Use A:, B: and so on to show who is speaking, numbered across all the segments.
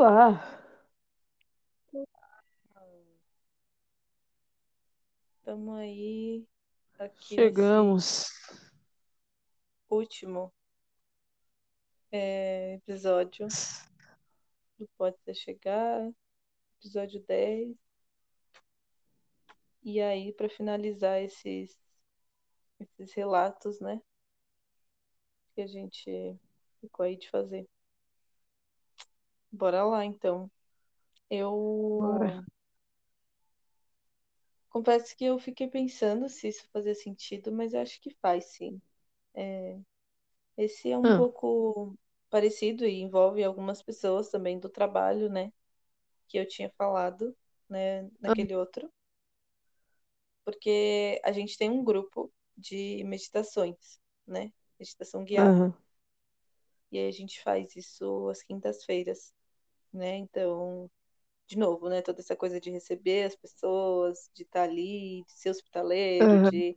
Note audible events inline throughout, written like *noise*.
A: Olá!
B: Estamos aí aqui
A: Chegamos.
B: último é, episódio do Pode Ser Chegar, episódio 10. E aí, para finalizar esses, esses relatos, né? Que a gente ficou aí de fazer. Bora lá, então. Eu
A: Bora.
B: confesso que eu fiquei pensando se isso fazia sentido, mas eu acho que faz, sim. É, esse é um
A: Ah.
B: pouco parecido e envolve algumas pessoas também do trabalho, né? Que eu tinha falado, né, naquele outro. Porque a gente tem um grupo de meditações, né? Meditação guiada.
A: Aham.
B: E aí a gente faz isso às quintas-feiras, né? Então, de novo, né? Toda essa coisa de receber as pessoas, de estar ali, de ser hospitaleiro,
A: Aham.
B: de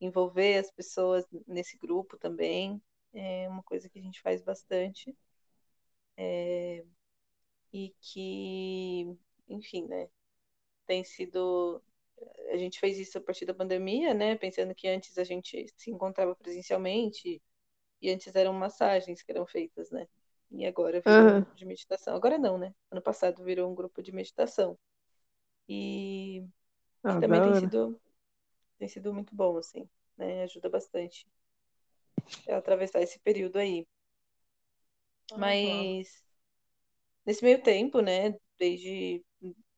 B: envolver as pessoas nesse grupo também. É uma coisa que a gente faz bastante. É, E que, enfim, né? Tem sido. A gente fez isso a partir da pandemia, né? Pensando que antes a gente se encontrava presencialmente e antes eram massagens que eram feitas, né? E agora virou um
A: Aham.
B: grupo de meditação. Agora não, né? Ano passado virou um grupo de meditação. E
A: Ah,
B: que também tem sido, tem sido muito bom, assim, né? Ajuda bastante a atravessar esse período aí.
A: Aham.
B: Mas nesse meio tempo, né? Desde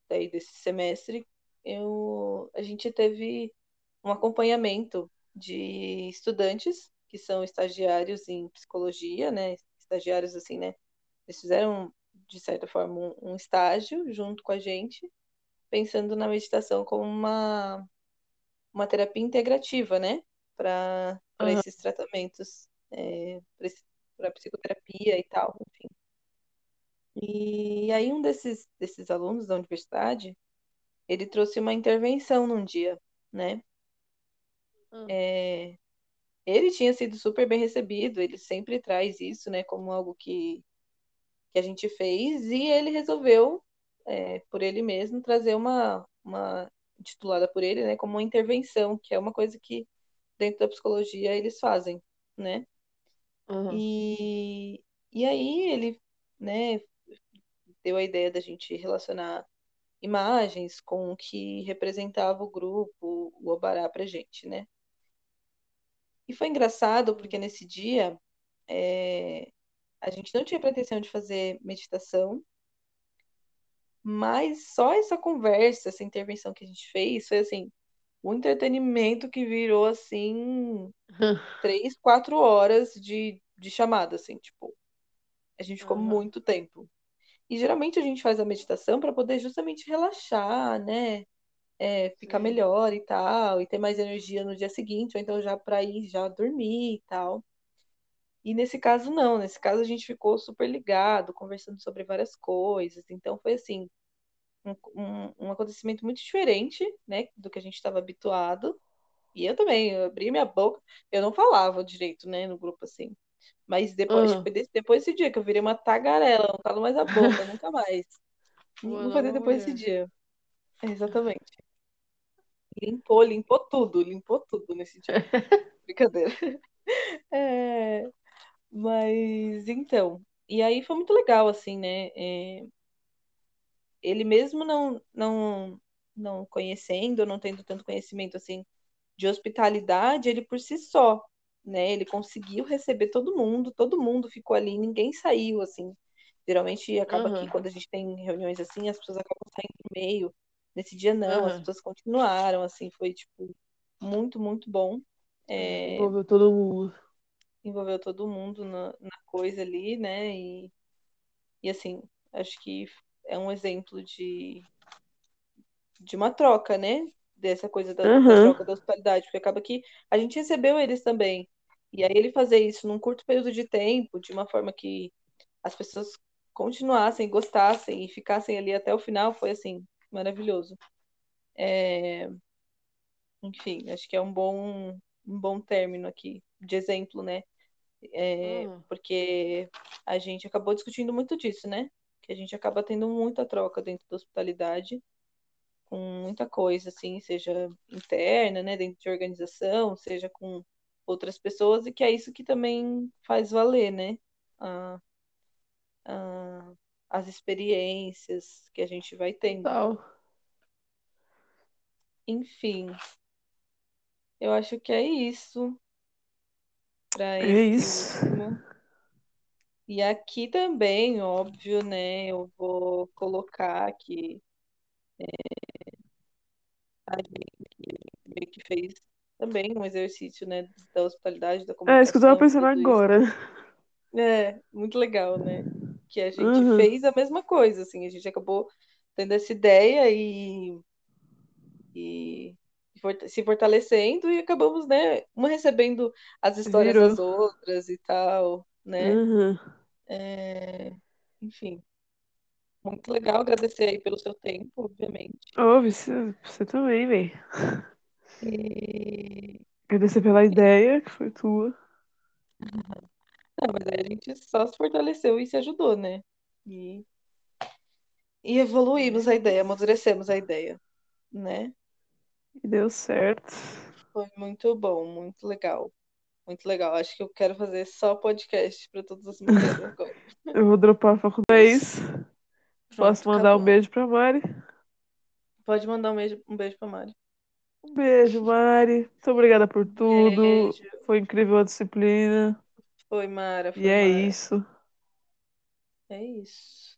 B: daí desse semestre, eu, a gente teve um acompanhamento de estudantes que são estagiários em psicologia, né? Estagiários assim, né? Eles fizeram, de certa forma, um, um estágio junto com a gente, pensando na meditação como uma, uma terapia integrativa, né? Para
A: Aham.
B: esses tratamentos, é, para psicoterapia e tal, enfim. E aí um desses, desses alunos da universidade, ele trouxe uma intervenção num dia, né?
A: Ah.
B: É, ele tinha sido super bem recebido, ele sempre traz isso, né, como algo que, que a gente fez, e ele resolveu, é, por ele mesmo, trazer uma, uma titulada por ele, né, como uma intervenção, que é uma coisa que dentro da psicologia eles fazem, né?
A: Aham.
B: E, e aí ele, né, deu a ideia da gente relacionar imagens com o que representava o grupo, o Obará pra gente, né? E foi engraçado porque nesse dia é, a gente não tinha pretensão de fazer meditação, mas só essa conversa, essa intervenção que a gente fez foi assim, um entretenimento que virou assim *laughs* três, quatro horas de, de chamada, assim, tipo, a gente ficou
A: Aham.
B: muito tempo. E geralmente a gente faz a meditação para poder justamente relaxar, né? É, ficar
A: Sim.
B: melhor e tal, e ter mais energia no dia seguinte, ou então já para ir já dormir e tal. E nesse caso, não. Nesse caso, a gente ficou super ligado, conversando sobre várias coisas. Então, foi assim, um, um, um acontecimento muito diferente, né, do que a gente estava habituado. E eu também, eu abri minha boca, eu não falava direito, né, no grupo assim. Mas depois, foi desse, depois desse dia que eu virei uma tagarela, não falo mais a boca, nunca mais.
A: Uma *laughs*
B: Não
A: nova
B: depois desse dia. É, exatamente. Limpou, limpou tudo, limpou tudo nesse dia. *laughs* Brincadeira. É, mas então, e aí foi muito legal, assim, né? É, ele mesmo não, não, não conhecendo, não tendo tanto conhecimento assim de hospitalidade, ele por si só, né? Ele conseguiu receber todo mundo, todo mundo ficou ali, ninguém saiu, assim. Geralmente acaba que
A: Aham.
B: quando a gente tem reuniões assim, as pessoas acabam saindo no meio. Nesse dia não, as
A: Aham.
B: pessoas continuaram, assim, foi tipo muito, muito bom.
A: É, envolveu todo mundo.
B: envolveu todo mundo na, na coisa ali, né? E, e assim, acho que é um exemplo de, de uma troca, né? Dessa coisa da, da
A: Aham.
B: troca da hospitalidade, porque acaba que a gente recebeu eles também. E aí ele fazer isso num curto período de tempo, de uma forma que as pessoas continuassem, gostassem e ficassem ali até o final, foi assim, maravilhoso. É, enfim, acho que é um bom, um bom término aqui, de exemplo, né? É,
A: Aham.
B: porque a gente acabou discutindo muito disso, né? que a gente acaba tendo muita troca dentro da hospitalidade, com muita coisa, assim, seja interna, né, dentro de organização, seja com outras pessoas, e que é isso que também faz valer, né, a, a, as experiências que a gente vai tendo.
A: Tal.
B: Enfim, eu acho que é isso para
A: É isso.
B: último. E aqui também, óbvio, né? Eu vou colocar que a gente que fez também um exercício, né, da hospitalidade, da
A: É isso que eu tava pensando
B: tudo isso.
A: agora.
B: É, muito legal, né? Que a gente
A: Uhum.
B: fez a mesma coisa, assim, a gente acabou tendo essa ideia e, e se fortalecendo e acabamos, né, uma recebendo as histórias
A: Virou.
B: das outras e tal, né?
A: Uhum.
B: É, enfim, muito legal, agradecer aí pelo seu tempo, obviamente.
A: Ô, você, você também, véi.
B: E...
A: Agradecer pela ideia, que foi tua. *laughs*
B: Não, mas aí a gente só se fortaleceu e se ajudou, né? E, e evoluímos a ideia, amadurecemos a ideia, né?
A: E deu certo.
B: Foi muito bom, muito legal. Muito legal. Acho que eu quero fazer só podcast para todas as mulheres *laughs* agora.
A: Eu vou dropar a faculdade. É isso. Posso mandar um
B: acabou.
A: beijo pra Mari?
B: Pode mandar um beijo, um beijo pra Mari.
A: Um beijo, Mari. Muito obrigada por tudo.
B: Beijo.
A: Foi incrível a disciplina.
B: Foi, Mara,
A: E
B: foi,
A: é
B: Mara.
A: isso.
B: É isso.